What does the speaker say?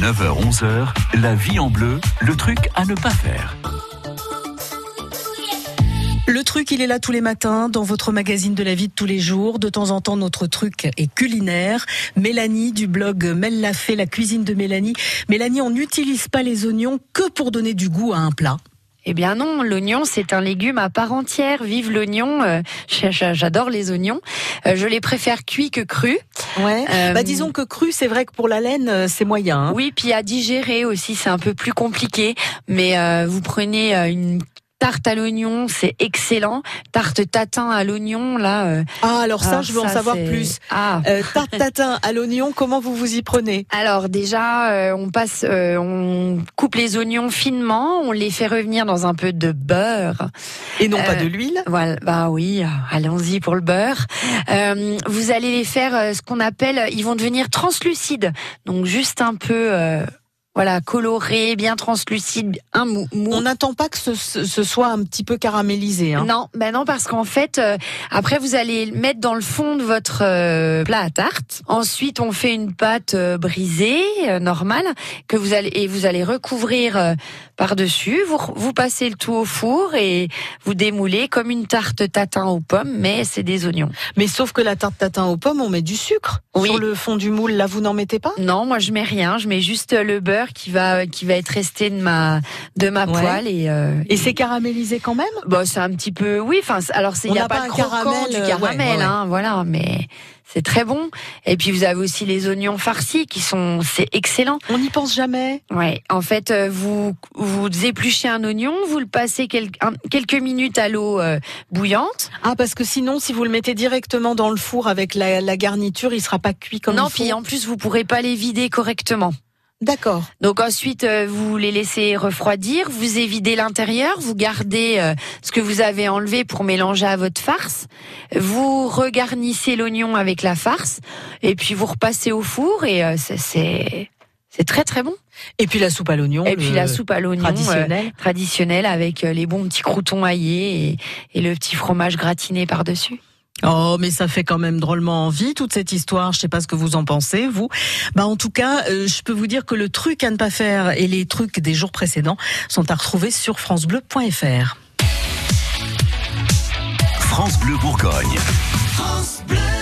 9h-11h, la vie en bleu, le truc à ne pas faire. Le truc, il est là tous les matins dans votre magazine de la vie de tous les jours. De temps en temps, notre truc est culinaire. Mélanie du blog Mel l'a fait, la cuisine de Mélanie. Mélanie, on n'utilise pas les oignons que pour donner du goût à un plat. Eh bien non, l'oignon c'est un légume à part entière. Vive l'oignon, euh, j'adore les oignons. Euh, je les préfère cuits que crus. Ouais. Euh, bah disons que cru, c'est vrai que pour la laine c'est moyen. Hein. Oui, puis à digérer aussi c'est un peu plus compliqué. Mais vous prenez une tarte à l'oignon, c'est excellent. Tarte tatin à l'oignon, là. Euh, ah, alors ça, je veux en savoir plus. Ah. Euh, tarte tatin à l'oignon, comment vous vous y prenez? Alors déjà, euh, on passe, on coupe les oignons finement, on les fait revenir dans un peu de beurre. Et non pas de l'huile? Voilà, bah oui, allons-y pour le beurre. vous allez les faire ce qu'on appelle, ils vont devenir translucides, donc juste un peu voilà, coloré, bien translucide, un mou. On n'attend pas que ce, ce, soit un petit peu caramélisé. Hein. Non, ben non, parce qu'en fait, euh, après vous allez le mettre dans le fond de votre euh, plat à tarte. Ensuite, on fait une pâte euh, brisée, normale, que vous allez et vous allez recouvrir par dessus. Vous vous passez le tout au four et vous démoulez comme une tarte tatin aux pommes, mais c'est des oignons. Mais sauf que la tarte tatin aux pommes, on met du sucre sur le fond du moule. Là, vous n'en mettez pas? Non, moi je mets rien. Je mets juste le beurre qui va qui va être resté de ma de ma poêle et euh, et c'est caramélisé quand même? Bon, c'est un petit peu oui. Enfin, alors il n'y a, pas, le caramel, du euh, caramel, hein, voilà, mais c'est très bon. Et puis vous avez aussi les oignons farcis qui sont, c'est excellent. On n'y pense jamais. Ouais. En fait, euh, vous vous épluchez un oignon, vous le passez quelques, minutes à l'eau bouillante. Ah parce que sinon, si vous le mettez directement dans le four avec la, la garniture, il sera pas cuit comme non, il faut. puis en plus vous pourrez pas les vider correctement. D'accord. Donc ensuite, euh, vous les laissez refroidir, vous évidez l'intérieur, vous gardez euh, ce que vous avez enlevé pour mélanger à votre farce, vous regarnissez l'oignon avec la farce, et puis vous repassez au four, et euh, c'est... C'est très très bon. Et puis la soupe à l'oignon. Et puis la soupe à l'oignon traditionnelle, traditionnelle avec les bons petits croutons aillés et le petit fromage gratiné par dessus. Oh, mais ça fait quand même drôlement envie toute cette histoire. Je sais pas ce que vous en pensez, vous. Bah, en tout cas, euh, je peux vous dire que le truc à ne pas faire et les trucs des jours précédents sont à retrouver sur francebleu.fr. France Bleu Bourgogne. France Bleu.